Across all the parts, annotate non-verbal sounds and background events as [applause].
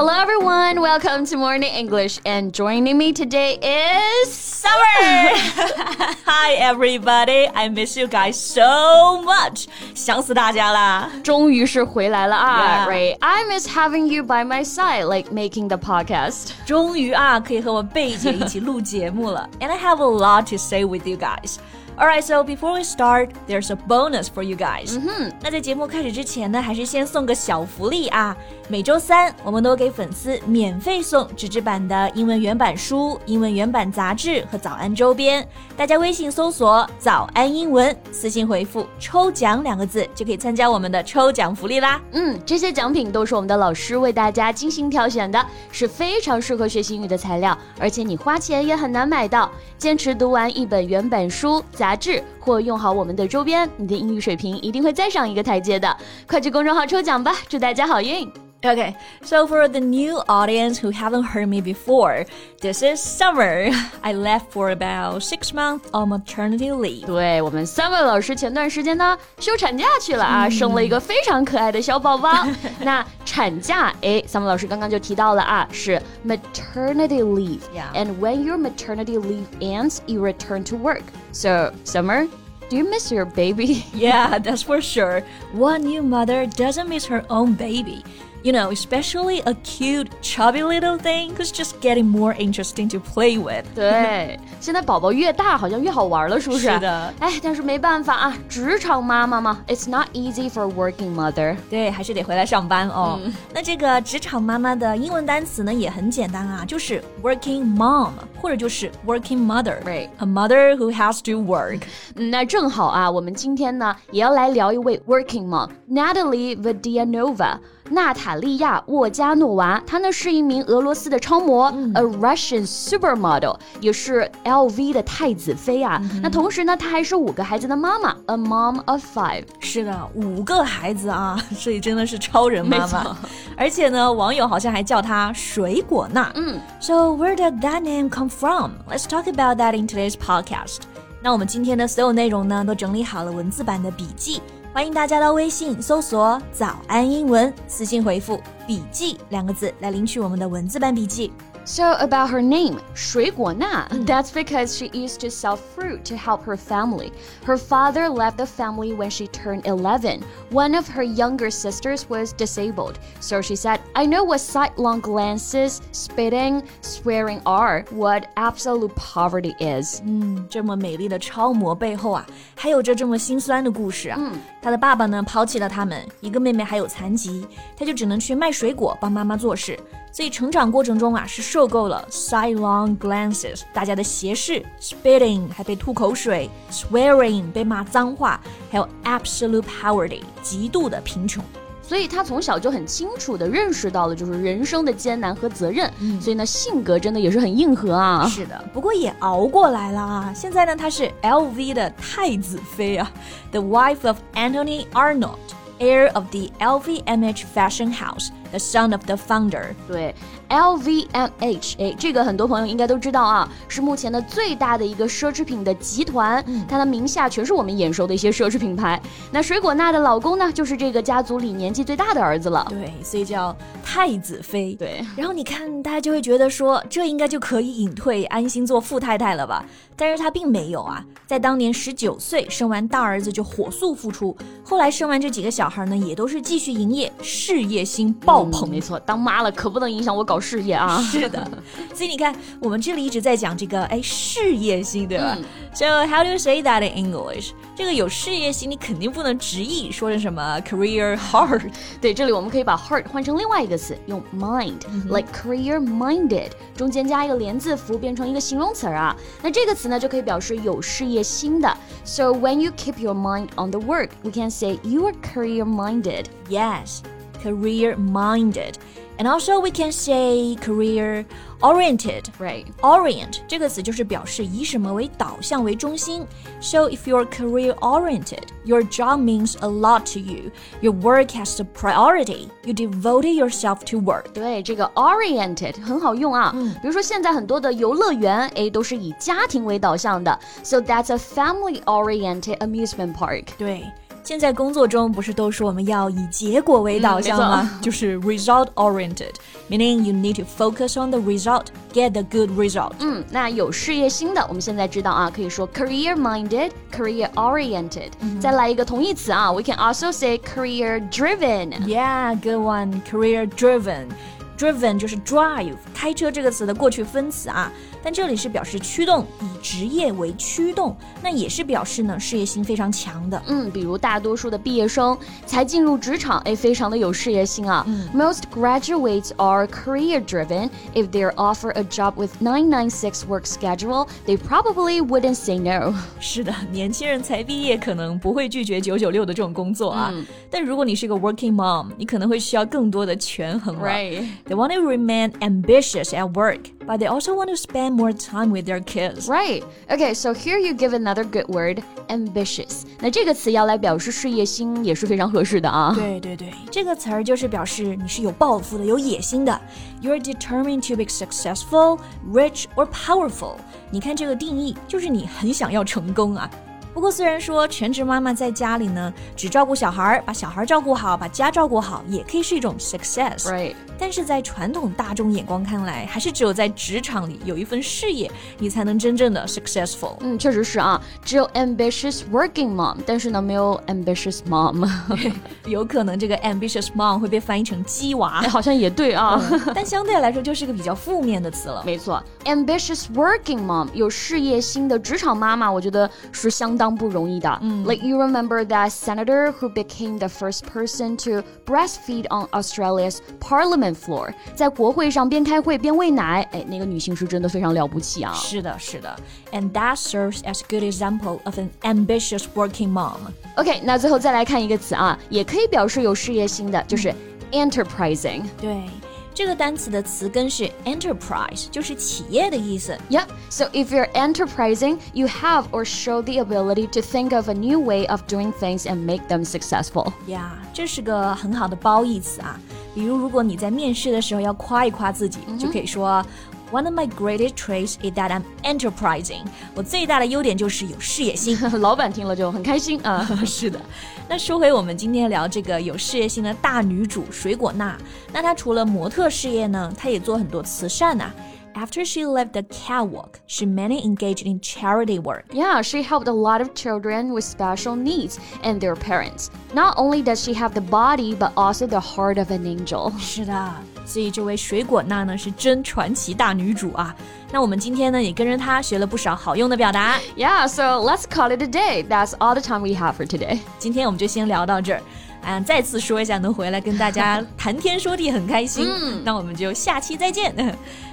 Hello, everyone. Welcome to Morning English. And joining me today is Summer. [laughs] Hi, everybody. I miss you guys so much. 想死大家啦！终于是回来了啊 Yeah. Right? I miss having you by my side, like making the podcast. 终于啊，可以和我贝姐一起录节目了。And I have a lot to say with you guys. Alright, so before we start, there's a bonus for you guys. 嗯哼那在节目开始之前呢，还是先送个小福利啊！每周三我们都给粉丝免费送纸质版的英文原版书、英文原版杂志和早安周边。大家微信搜索“早安英文”，私信回复“抽奖”两个字，就可以参加我们的抽奖福利啦。嗯，这些奖品都是我们的老师为大家精心挑选的，是非常适合学习英语的材料，而且你花钱也很难买到。坚持读完一本原版书、杂志，或用好我们的周边，你的英语水平一定会再上一个台阶的。快去公众号抽奖吧，祝大家好运！Okay, so for the new audience who haven't heard me before, this is Summer. [laughs] I left for about six months on maternity leave. 对我们 Summer 老师前段时间呢休产假去了啊，生了一个非常可爱的小宝宝。那产假，哎，Summer [laughs] 老师刚刚就提到了啊，是 maternity leave。 Yeah. And when your maternity leave ends, you return to work. So Summer, do you miss your baby? [laughs] Yeah, that's for sure. What new mother doesn't miss her own baby? You know, especially a cute, chubby little thing is just getting more interesting to play with. [laughs] 对，现在宝宝越大好像越好玩了，是不是？是的。哎，但是没办法啊，职场妈妈嘛，it's not easy for working mother. mother。对，还是得回来上班哦。嗯、那这个职场妈妈的英文单词呢，也很简单啊，就是 working mom，或者就是 working A mother who has to work. work。那正好啊，我们今天呢，也要来聊一位 working mom，Natalie Vodianova。娜塔莉亚·沃加诺娃，她呢是一名俄罗斯的超模、a Russian supermodel，也是 LV 的太子妃啊。那同时呢，她还是五个孩子的妈妈，a mom of five。是的，五个孩子啊，[laughs] 所以真的是超人妈妈。而且呢，网友好像还叫她水果娜。嗯 So where did that name come from? Let's talk about that in today's podcast. 那我们今天的所有内容呢，都整理好了文字版的笔记，欢迎大家到微信搜索“早安英文”，私信回复“笔记”两个字来领取我们的文字版笔记。So about her name, 水果娜, that's because she used to sell fruit to help her family. Her father left the family when she turned 11. One of her younger sisters was disabled. So she said, I know what sidelong glances, spitting, swearing are, what absolute poverty is. 嗯，这么美丽的超模背后啊，还有着这么心酸的故事啊。她的爸爸呢，抛弃了他们，一个妹妹还有残疾，她就只能去卖水果帮妈妈做事。所以成长过程中啊，是 受够了 sidelong glances，大家的斜视，spitting 还被吐口水，swearing 被骂脏话，还有 absolute poverty 极度的贫穷。所以他从小就很清楚的认识到了，就是人生的艰难和责任。嗯，所以呢，性格真的也是很硬核啊。是的，不过也熬过来了啊。现在呢，她是 LV 的太子妃啊，the wife of Anthony Arnault, heir of the LVMH fashion house。The son of the founder. 对，LVMH，哎，这个很多朋友应该都知道啊，是目前的最大的一个奢侈品的集团，它的名下全是我们眼熟的一些奢侈品牌。那水果娜的老公呢，就是这个家族里年纪最大的儿子了。对，所以叫太子妃。对，然后你看，大家就会觉得说，这应该就可以隐退，安心做富太太了吧？但是她并没有啊，在当年十九岁生完大儿子就火速复出，后来生完这几个小孩呢，也都是继续营业，事业心爆棚。嗯没错，当妈了可不能影响我搞事业啊。是的，所以你看，我们这里一直在讲这个，哎，事业心，对吧、嗯 s o how do you say that in English？这个有事业心，你肯定不能直译说成什么 career hard。对，这里我们可以把 heart 换成另外一个词，用 mind，like career minded，中间加一个连字符，变成一个形容词儿啊。那这个词呢，就可以表示有事业心的。So when you keep your mind on the work, we can say you are career minded. Yes, career minded. And also we can say career oriented. Right. Orient 这个词就是表示以什么为导向为中心。So if you're career oriented, your job means a lot to you. Your work has the priority. You devoted yourself to work. 对，这个 oriented 很好用啊。比如说现在很多的游乐园，哎，都是以家庭为导向的。So that's a family-oriented amusement park. 对。 现在工作中不是都说我们要以结果为导向吗？嗯、就是 result oriented，meaning you need to focus on the result, get the good result。嗯，那有事业心的，我们现在知道啊，可以说 career minded, career oriented。嗯、再来一个同义词啊，we can also say career driven。Yeah, good one, career driven。 driven 就是 drive，开车这个词的过去分词啊。但这里是表示驱动，以职业为驱动，那也是表示呢事业心非常强的。嗯，比如大多数的毕业生才进入职场，哎，非常的有事业心啊。嗯、Most graduates are career driven. If they're offered a job with 996 work schedule, they probably wouldn't say no. 是的，年轻人才毕业可能不会拒绝九九六的这种工作啊。嗯、但如果你是个 working mom，你可能会需要更多的权衡了。Right. They want to remain ambitious at work, but they also want to spend more time with their kids. Right. Okay, so here you give another good word, ambitious. 那这个词要来表示事业心也是非常合适的啊。对对对，这个词儿就是表示你是有抱负的、有野心的。You're determined to be successful, rich or powerful. 你看这个定义，就是你很想要成功啊。不过，虽然说全职妈妈在家里呢，只照顾小孩，把小孩照顾好，把家照顾好，也可以是一种 success，right？ 但是在传统大众眼光看来，还是只有在职场里有一份事业，你才能真正的 successful。嗯，确实是啊，只有 ambitious working mom，但是呢，没有 ambitious mom。有可能这个 [laughs] ambitious mom 会被翻译成鸡娃，好像也对啊。但相对来说，就是个比较负面的词了。没错，ambitious working mom 有事业心的职场妈妈，我觉得是相。当不容易的。嗯，Like you remember that senator who became the first person to breastfeed on Australia's Parliament floor，在国会上边开会边喂奶，哎，那个女性是真的非常了不起啊。是的，是的，and that serves as a good example of an ambitious working mom. OK，那最后再来看一个词啊，也可以表示有事业心的，就是 enterprising。对。这个单词的词根是 enterprise，就是企业的意思。Yeah, so if you're enterprising, you have or show the ability to think of a new way of doing things and make them successful. Yeah，这是个很好的褒义词啊。 比如，如果你在面试的时候要夸一夸自己，就可以说。One of my greatest traits is that I'm enterprising。我最大的优点就是有事业心。[laughs] 老板听了就很开心 [laughs] 啊。是的，那说回我们今天聊这个有事业心的大女主水果娜，那她除了模特事业呢，她也做很多慈善呐、啊。After she left the catwalk, she mainly engaged in charity work. Yeah, she helped a lot of children with special needs and their parents. Not only does she have the body, but also the heart of an angel. [laughs] 是的，所以这位水果娜呢是真传奇大女主啊。那我们今天呢也跟着她学了不少好用的表达。Yeah, so let's call it a day. That's all the time we have for today. 今天我们就先聊到这儿。 嗯，再次说一下，能回来跟大家谈天说地很开心。嗯，那我们就下期再见。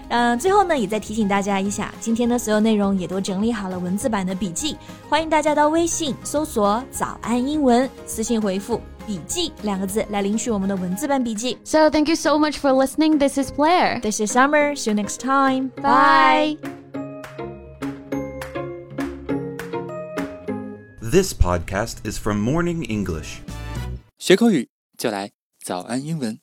嗯，最后呢，也再提醒大家一下，今天的所有内容也都整理好了文字版的笔记，欢迎大家到微信搜索“早安英文”，私信回复“笔记”两个字来领取我们的文字版笔记。So [laughs] thank you so much for listening. This is Blair. This is Summer. See you next time. Bye. This podcast is from Morning English. 学口语就来早安英文。